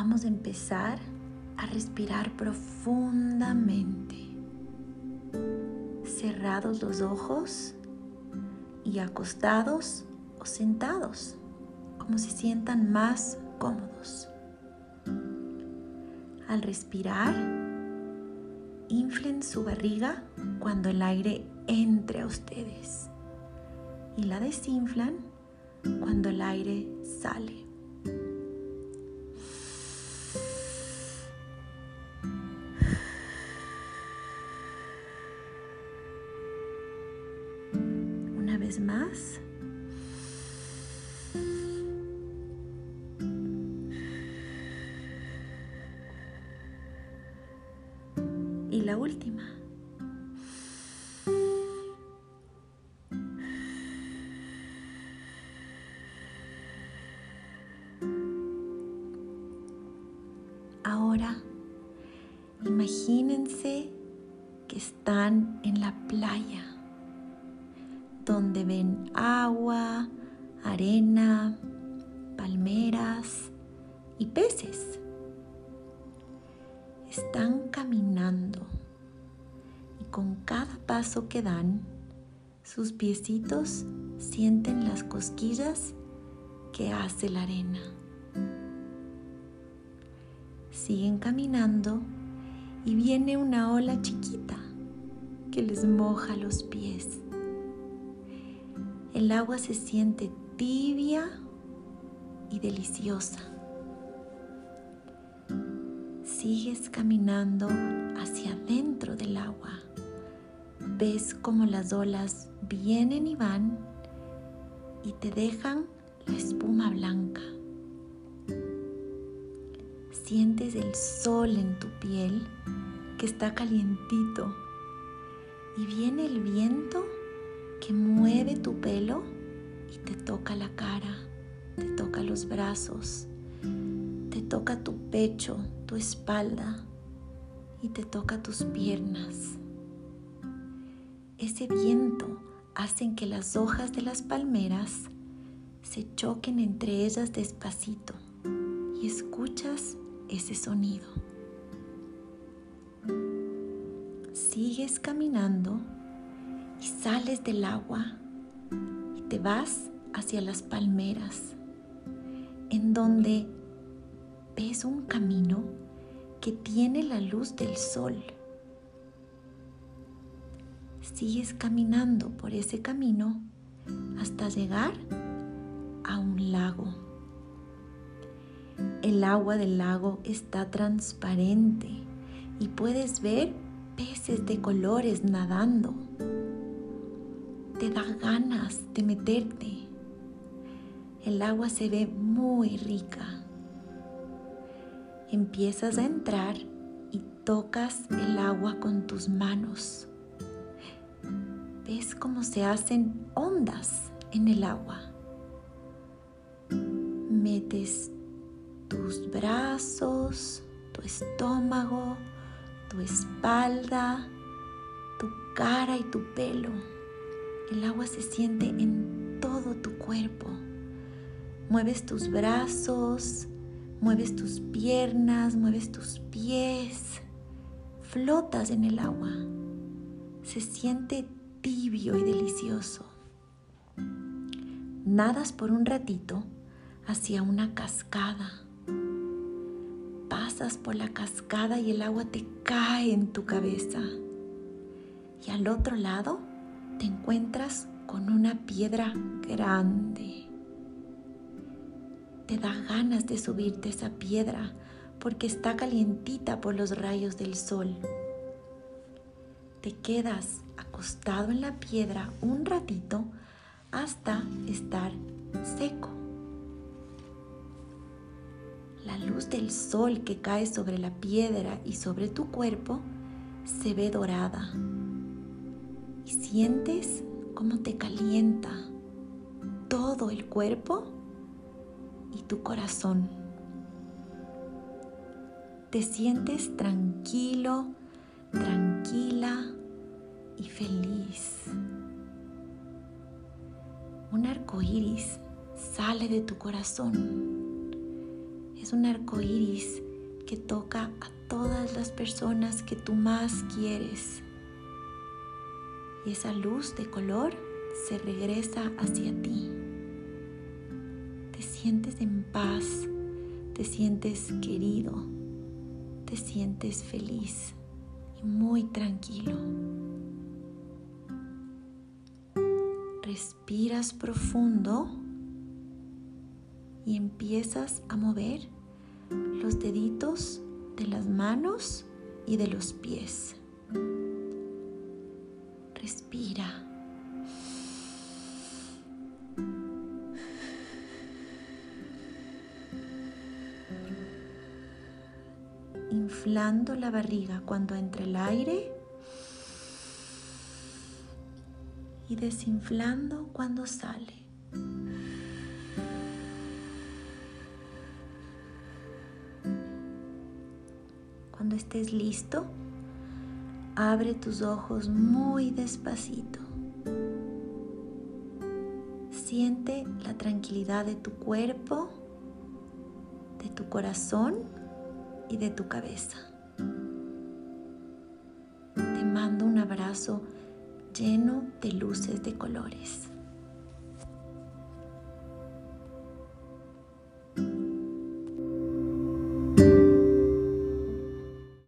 vamos a empezar a respirar profundamente. Cerrados los ojos y acostados o sentados, como se sientan más cómodos. Al respirar, inflen su barriga cuando el aire entre a ustedes y la desinflan cuando el aire sale. Vez más. Y la última. Ahora, imagínense que están en la playa, donde ven agua, arena, palmeras y peces. Están caminando y con cada paso que dan, sus piecitos sienten las cosquillas que hace la arena. Siguen caminando y viene una ola chiquita que les moja los pies. El agua se siente tibia y deliciosa. Sigues caminando hacia adentro del agua. Ves como las olas vienen y van y te dejan la espuma blanca. Sientes el sol en tu piel que está calientito y viene el viento que mueve tu pelo y te toca la cara, te toca los brazos, te toca tu pecho, tu espalda y te toca tus piernas. Ese viento hace que las hojas de las palmeras se choquen entre ellas despacito y escuchas ese sonido. Sigues caminando y sales del agua y te vas hacia las palmeras, en donde ves un camino que tiene la luz del sol. Sigues caminando por ese camino hasta llegar a un lago. El agua del lago está transparente y puedes ver peces de colores nadando. Te da ganas de meterte. El agua se ve muy rica. Empiezas a entrar y tocas el agua con tus manos. Ves cómo se hacen ondas en el agua. Metes tus brazos, tu estómago, tu espalda, tu cara y tu pelo. El agua se siente en todo tu cuerpo. Mueves tus brazos, mueves tus piernas, mueves tus pies. Flotas en el agua. Se siente tibio y delicioso. Nadas por un ratito hacia una cascada pasas por la cascada y el agua te cae en tu cabeza. Y al otro lado te encuentras con una piedra grande. Te da ganas de subirte a esa piedra porque está calientita por los rayos del sol. Te quedas acostado en la piedra un ratito hasta estar seco. La luz del sol que cae sobre la piedra y sobre tu cuerpo se ve dorada sientes cómo te calienta todo el cuerpo y tu corazón. Te sientes tranquilo, tranquila y feliz. Un arco iris sale de tu corazón Es un arco iris que toca a todas las personas que tú más quieres. Y esa luz de color se regresa hacia ti. Te sientes en paz, te sientes querido, te sientes feliz y muy tranquilo. Respiras profundo y empiezas a mover los deditos de las manos y de los pies. Respira. Inflando la barriga cuando entra el aire y desinflando cuando sale. Cuando estés listo, abre tus ojos muy despacito. Siente la tranquilidad de tu cuerpo, de tu corazón y de tu cabeza. Te mando un abrazo lleno de luces de colores.